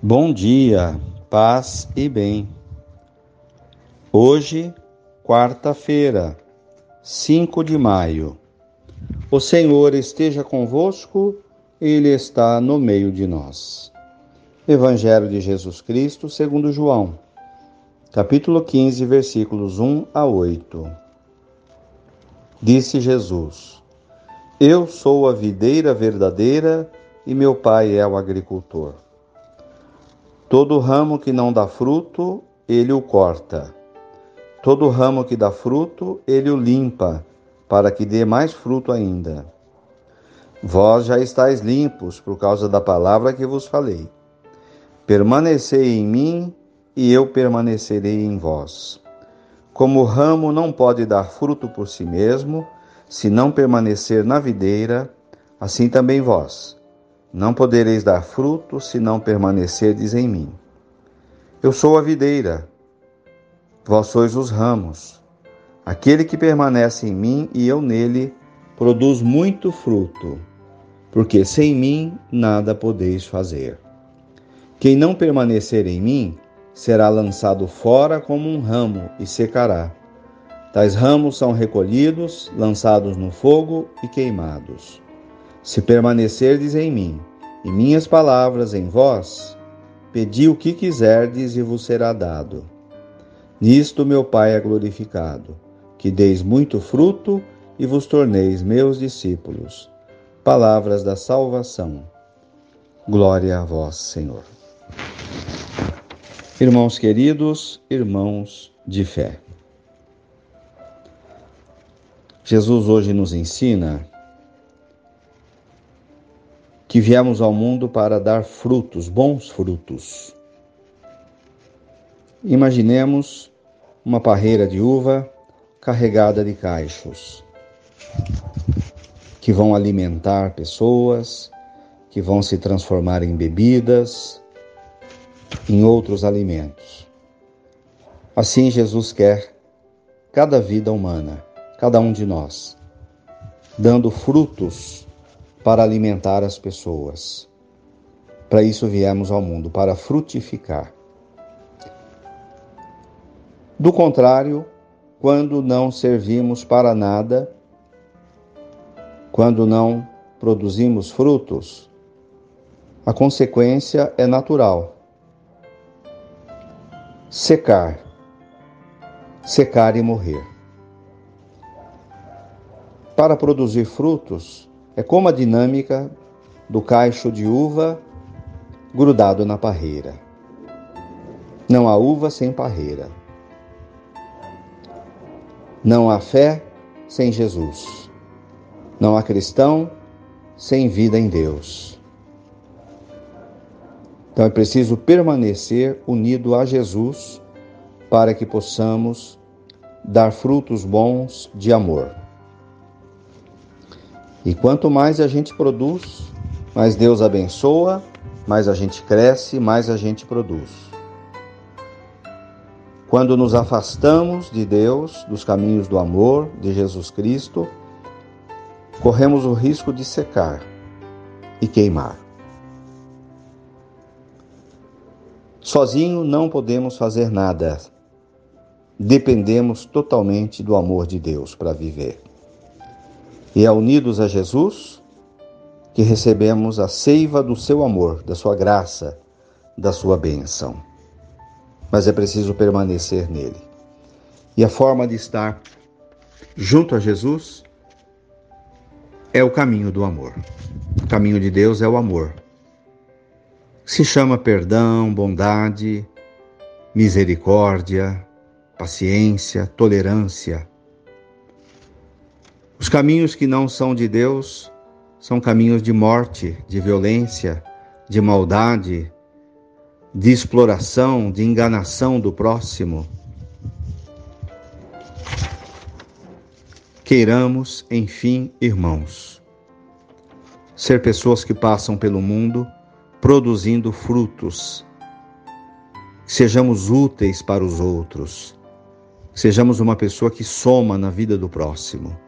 Bom dia, paz e bem. Hoje, quarta-feira, 5 de maio. O Senhor esteja convosco, Ele está no meio de nós. Evangelho de Jesus Cristo, segundo João, capítulo 15, versículos 1 a 8. Disse Jesus: Eu sou a videira verdadeira e meu Pai é o agricultor. Todo ramo que não dá fruto, ele o corta. Todo ramo que dá fruto, ele o limpa, para que dê mais fruto ainda. Vós já estáis limpos por causa da palavra que vos falei. Permanecei em mim e eu permanecerei em vós. Como o ramo não pode dar fruto por si mesmo, se não permanecer na videira, assim também vós não podereis dar fruto se não permanecerdes em mim. Eu sou a videira, vós sois os ramos. Aquele que permanece em mim e eu nele, produz muito fruto, porque sem mim nada podeis fazer. Quem não permanecer em mim será lançado fora como um ramo e secará. Tais ramos são recolhidos, lançados no fogo e queimados. Se permanecerdes em mim, e minhas palavras em vós, pedi o que quiserdes e vos será dado. Nisto meu Pai é glorificado, que deis muito fruto e vos torneis meus discípulos. Palavras da salvação. Glória a vós, Senhor. Irmãos queridos, irmãos de fé. Jesus hoje nos ensina que viemos ao mundo para dar frutos, bons frutos. Imaginemos uma parreira de uva carregada de caixos que vão alimentar pessoas, que vão se transformar em bebidas, em outros alimentos. Assim Jesus quer cada vida humana, cada um de nós, dando frutos para alimentar as pessoas. Para isso viemos ao mundo, para frutificar. Do contrário, quando não servimos para nada, quando não produzimos frutos, a consequência é natural. Secar. Secar e morrer. Para produzir frutos, é como a dinâmica do cacho de uva grudado na parreira. Não há uva sem parreira. Não há fé sem Jesus. Não há cristão sem vida em Deus. Então é preciso permanecer unido a Jesus para que possamos dar frutos bons de amor. E quanto mais a gente produz, mais Deus abençoa, mais a gente cresce, mais a gente produz. Quando nos afastamos de Deus, dos caminhos do amor, de Jesus Cristo, corremos o risco de secar e queimar. Sozinho não podemos fazer nada. Dependemos totalmente do amor de Deus para viver. E é unidos a Jesus que recebemos a seiva do seu amor, da sua graça, da sua bênção. Mas é preciso permanecer nele. E a forma de estar junto a Jesus é o caminho do amor. O caminho de Deus é o amor. Se chama perdão, bondade, misericórdia, paciência, tolerância os caminhos que não são de Deus são caminhos de morte, de violência, de maldade, de exploração, de enganação do próximo. Queiramos, enfim, irmãos, ser pessoas que passam pelo mundo produzindo frutos, sejamos úteis para os outros, sejamos uma pessoa que soma na vida do próximo.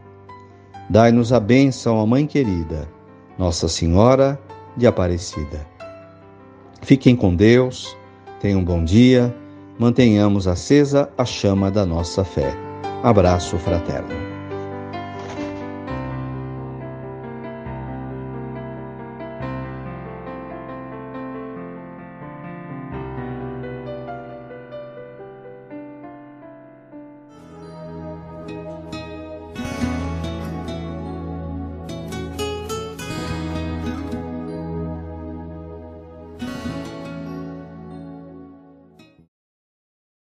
Dai-nos a bênção, a Mãe querida, Nossa Senhora de Aparecida. Fiquem com Deus, tenham um bom dia, mantenhamos acesa a chama da nossa fé. Abraço fraterno.